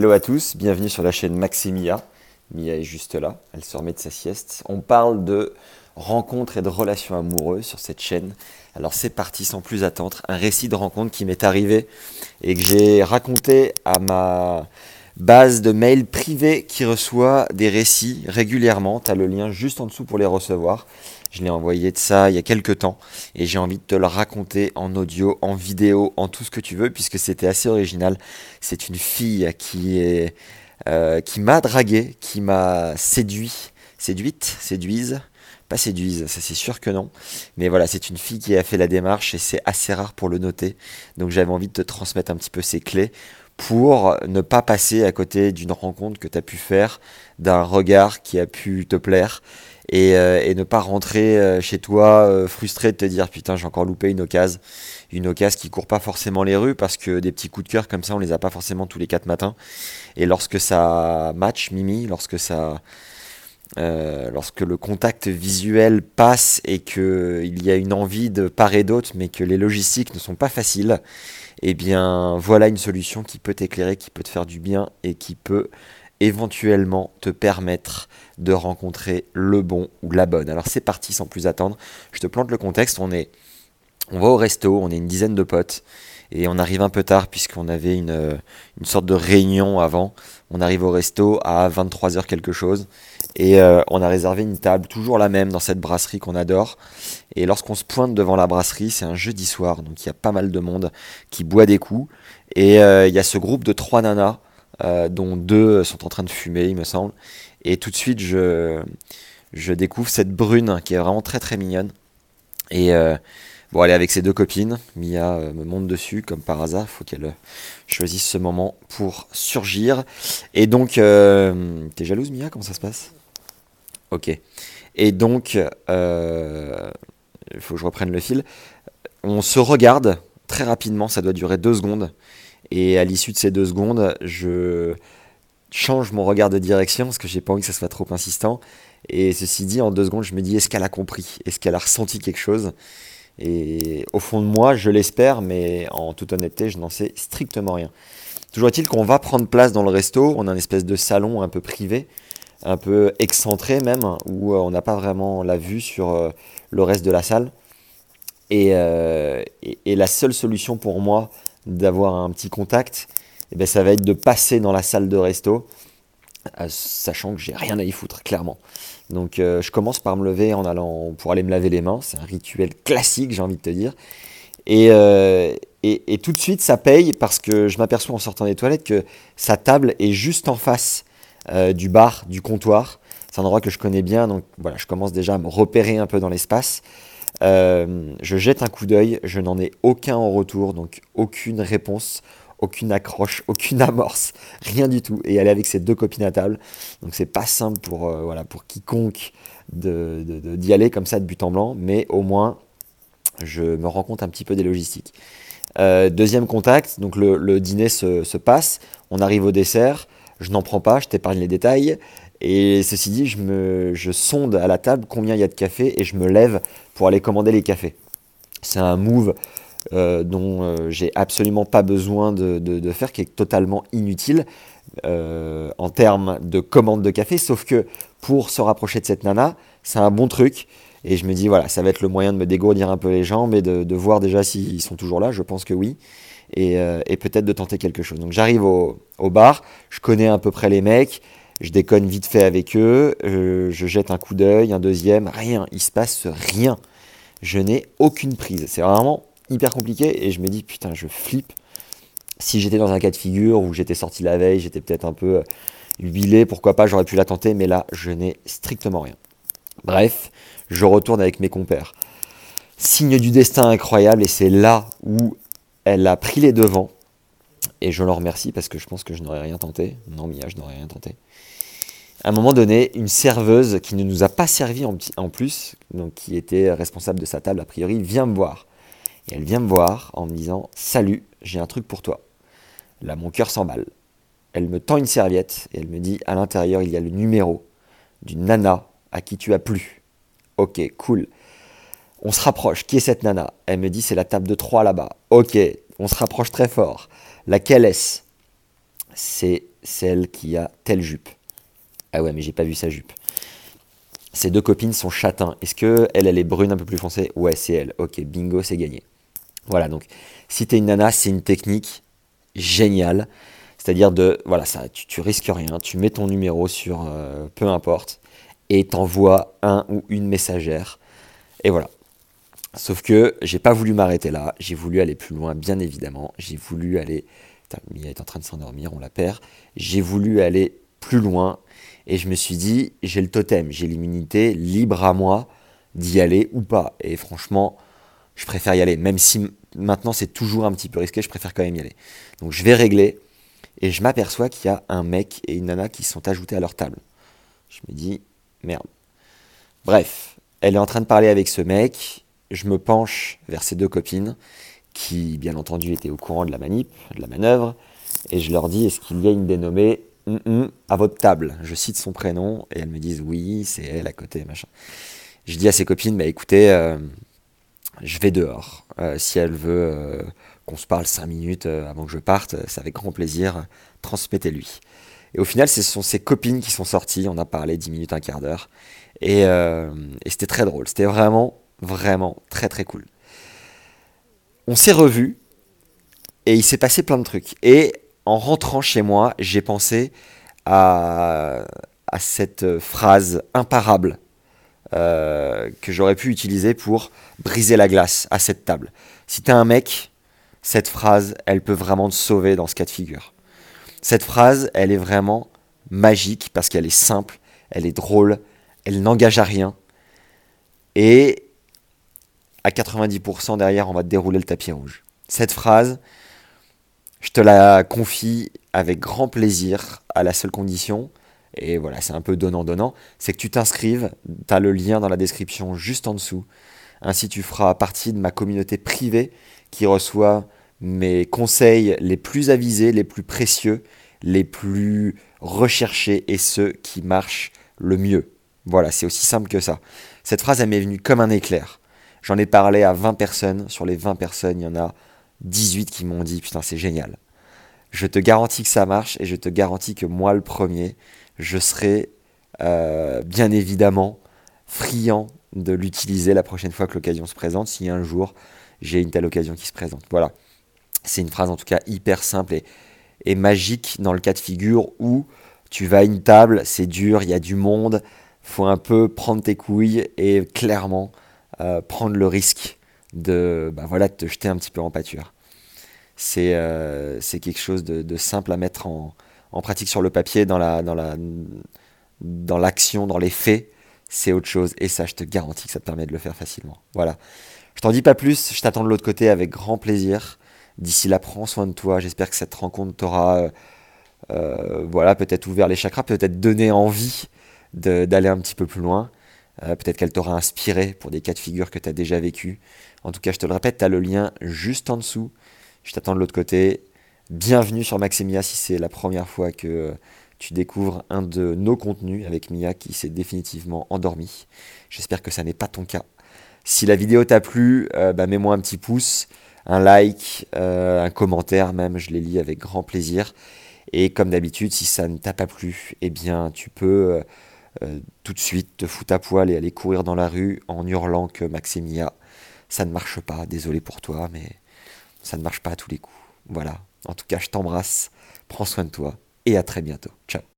Hello à tous, bienvenue sur la chaîne Maximia. Mia est juste là, elle se remet de sa sieste. On parle de rencontres et de relations amoureuses sur cette chaîne. Alors c'est parti sans plus attendre, un récit de rencontre qui m'est arrivé et que j'ai raconté à ma base de mail privée qui reçoit des récits régulièrement. Tu as le lien juste en dessous pour les recevoir. Je l'ai envoyé de ça il y a quelques temps et j'ai envie de te le raconter en audio, en vidéo, en tout ce que tu veux puisque c'était assez original. C'est une fille qui euh, qui m'a dragué, qui m'a séduit, séduite, séduise, pas séduise, ça c'est sûr que non. Mais voilà, c'est une fille qui a fait la démarche et c'est assez rare pour le noter. Donc j'avais envie de te transmettre un petit peu ces clés pour ne pas passer à côté d'une rencontre que tu as pu faire, d'un regard qui a pu te plaire et, euh, ne pas rentrer euh, chez toi euh, frustré de te dire putain j'ai encore loupé une occasion, une occasion qui court pas forcément les rues parce que des petits coups de cœur comme ça on les a pas forcément tous les quatre matins. Et lorsque ça match Mimi, lorsque ça lorsque le contact visuel passe et qu'il y a une envie de part et d'autre, mais que les logistiques ne sont pas faciles, eh bien voilà une solution qui peut t'éclairer, qui peut te faire du bien et qui peut éventuellement te permettre de rencontrer le bon ou la bonne. Alors c'est parti sans plus attendre. Je te plante le contexte. On est, on va au resto, on est une dizaine de potes et on arrive un peu tard puisqu'on avait une, une sorte de réunion avant. On arrive au resto à 23h quelque chose et euh, on a réservé une table, toujours la même dans cette brasserie qu'on adore. Et lorsqu'on se pointe devant la brasserie, c'est un jeudi soir, donc il y a pas mal de monde qui boit des coups. Et euh, il y a ce groupe de trois nanas, euh, dont deux sont en train de fumer, il me semble. Et tout de suite, je, je découvre cette brune qui est vraiment très très mignonne. Et Bon, elle est avec ses deux copines. Mia euh, me monte dessus, comme par hasard. Il faut qu'elle euh, choisisse ce moment pour surgir. Et donc, euh, t'es jalouse, Mia? Comment ça se passe? Ok. Et donc, il faut que je reprenne le fil. On se regarde très rapidement, ça doit durer deux secondes. Et à l'issue de ces deux secondes, je change mon regard de direction parce que j'ai pas envie que ça soit trop insistant. Et ceci dit, en deux secondes, je me dis est-ce qu'elle a compris? Est-ce qu'elle a ressenti quelque chose? Et au fond de moi, je l'espère, mais en toute honnêteté, je n'en sais strictement rien. Toujours est-il qu'on va prendre place dans le resto, on a une espèce de salon un peu privé, un peu excentré même, où euh, on n'a pas vraiment la vue sur euh, le reste de la salle. Euh, et, la seule solution pour moi d'avoir un petit contact, eh ben, ça va être de passer dans la salle de resto, sachant que j'ai rien à y foutre, clairement. Donc euh, je commence par me lever en allant pour aller me laver les mains. C'est un rituel classique, j'ai envie de te dire. Euh, et, et, tout de suite, ça paye parce que je m'aperçois en sortant des toilettes que sa table est juste en face euh, du bar, du comptoir. C'est un endroit que je connais bien, donc voilà, je commence déjà à me repérer un peu dans l'espace. je jette un coup d'œil, je n'en ai aucun en retour, donc aucune réponse, aucune accroche, aucune amorce, rien du tout. Et elle est avec ses deux copines à table. Donc c'est pas simple pour, euh, voilà, pour quiconque d'y de, aller comme ça de but en blanc, mais au moins je me rends compte un petit peu des logistiques. Euh, deuxième contact, donc le, dîner se, passe, on arrive au dessert, je n'en prends pas, je t'épargne les détails. Et ceci dit, je, me, je sonde à la table combien il y a de café et je me lève pour aller commander les cafés. C'est un move euh, dont euh, j'ai absolument pas besoin de, faire, qui est totalement inutile euh, en termes de commande de café, sauf que pour se rapprocher de cette nana, c'est un bon truc. Et je me dis, voilà, ça va être le moyen de me dégourdir un peu les jambes et de, voir déjà s'ils sont toujours là, je pense que oui. Et, peut-être de tenter quelque chose. Donc j'arrive au, bar, je connais à peu près les mecs, je déconne vite fait avec eux, je jette un coup d'œil, un deuxième, rien, il se passe rien. Je n'ai aucune prise. C'est vraiment hyper compliqué et je me dis putain je flippe. Si j'étais dans un cas de figure où j'étais sorti la veille, j'étais peut-être un peu euh, huilé, pourquoi pas, j'aurais pu la tenter, mais là je n'ai strictement rien. Bref, je retourne avec mes compères. Signe du destin incroyable et c'est là où elle a pris les devants et je l'en remercie parce que je pense que je n'aurais rien tenté. Non Mia, je n'aurais rien tenté. À un moment donné, une serveuse qui ne nous a pas servi en, en plus, donc qui était responsable de sa table a priori, vient me voir. Et elle vient me voir en me disant Salut, j'ai un truc pour toi. Là, mon cœur s'emballe. Elle me tend une serviette et elle me dit À l'intérieur, il y a le numéro d'une nana à qui tu as plu. Ok, cool. On se rapproche. Qui est cette nana? Elle me dit C'est la table de 3 là-bas. Ok, on se rapproche très fort. Laquelle est-ce? C'est celle qui a telle jupe. Ah ouais, mais j'ai pas vu sa jupe. Ces deux copines sont châtains. Est-ce que elle, elle est brune un peu plus foncée? Ouais, c'est elle. Ok, bingo, c'est gagné. Voilà, donc si t'es une nana, c'est une technique géniale. C'est-à-dire de, voilà, ça, tu, risques rien, tu mets ton numéro sur euh, peu importe, et t'envoies un ou une messagère. Et voilà. Sauf que j'ai pas voulu m'arrêter là, j'ai voulu aller plus loin, bien évidemment. J'ai voulu aller. Mia est en train de s'endormir, on la perd. J'ai voulu aller plus loin et je me suis dit, j'ai le totem, j'ai l'immunité, libre à moi d'y aller ou pas. Et franchement, je préfère y aller. Même si maintenant c'est toujours un petit peu risqué, je préfère quand même y aller. Donc je vais régler et je m'aperçois qu'il y a un mec et une nana qui sont ajoutés à leur table. Je me dis, merde. Bref, elle est en train de parler avec ce mec. Je me penche vers ses deux copines qui, bien entendu, étaient au courant de la manip, de la manœuvre. Et je leur dis, est-ce qu'il y a une dénommée à votre table? Je cite son prénom et elles me disent, oui, c'est elle à côté, machin. Je dis à ses copines, bah écoutez, euh, je vais dehors. Euh, si elle veut euh, qu'on se parle cinq minutes avant que je parte, c'est avec grand plaisir, transmettez-lui. Et au final, ce sont ses copines qui sont sorties. On a parlé 10 minutes, un quart d'heure. Et, euh, c'était très drôle. C'était vraiment, vraiment très, très cool. On s'est revus et il s'est passé plein de trucs. Et en rentrant chez moi, j'ai pensé à, cette phrase imparable euh, que j'aurais pu utiliser pour briser la glace à cette table. Si t'es un mec, cette phrase, elle peut vraiment te sauver dans ce cas de figure. Cette phrase, elle est vraiment magique parce qu'elle est simple, elle est drôle, elle n'engage à rien. Et à 90% derrière, on va te dérouler le tapis rouge. Cette phrase, je te la confie avec grand plaisir, à la seule condition, et voilà, c'est un peu donnant-donnant, c'est que tu t'inscrives, tu as le lien dans la description juste en dessous. Ainsi, tu feras partie de ma communauté privée qui reçoit mes conseils les plus avisés, les plus précieux, les plus recherchés et ceux qui marchent le mieux. Voilà, c'est aussi simple que ça. Cette phrase, elle m'est venue comme un éclair. J'en ai parlé à 20 personnes. Sur les 20 personnes, il y en a 18 qui m'ont dit Putain, c'est génial. Je te garantis que ça marche et je te garantis que moi, le premier, je serai euh, bien évidemment friand de l'utiliser la prochaine fois que l'occasion se présente, si un jour j'ai une telle occasion qui se présente. Voilà. C'est une phrase en tout cas hyper simple et, magique dans le cas de figure où tu vas à une table, c'est dur, il y a du monde, faut un peu prendre tes couilles et clairement euh, prendre le risque de, bah voilà, te jeter un petit peu en pâture. C'est euh, quelque chose de, simple à mettre en, pratique sur le papier, dans l'action, dans les faits, c'est autre chose. Et ça, je te garantis que ça te permet de le faire facilement. Voilà. Je t'en dis pas plus, je t'attends de l'autre côté avec grand plaisir. D'ici là, prends soin de toi. J'espère que cette rencontre t'aura euh, euh, voilà, peut-être ouvert les chakras, peut-être donné envie d'aller un petit peu plus loin. Euh, peut-être qu'elle t'aura inspiré pour des cas de figure que tu as déjà vécu. En tout cas, je te le répète, tu as le lien juste en dessous. Je t'attends de l'autre côté. Bienvenue sur Maximia si c'est la première fois que tu découvres un de nos contenus avec Mia qui s'est définitivement endormi. J'espère que ça n'est pas ton cas. Si la vidéo t'a plu, bah, mets-moi un petit pouce un like, euh, un commentaire même, je les lis avec grand plaisir. Et comme d'habitude, si ça ne t'a pas plu, eh bien tu peux euh, euh, tout de suite te foutre à poil et aller courir dans la rue en hurlant que Maximia, ça ne marche pas, désolé pour toi, mais ça ne marche pas à tous les coups. Voilà, en tout cas je t'embrasse, prends soin de toi et à très bientôt. Ciao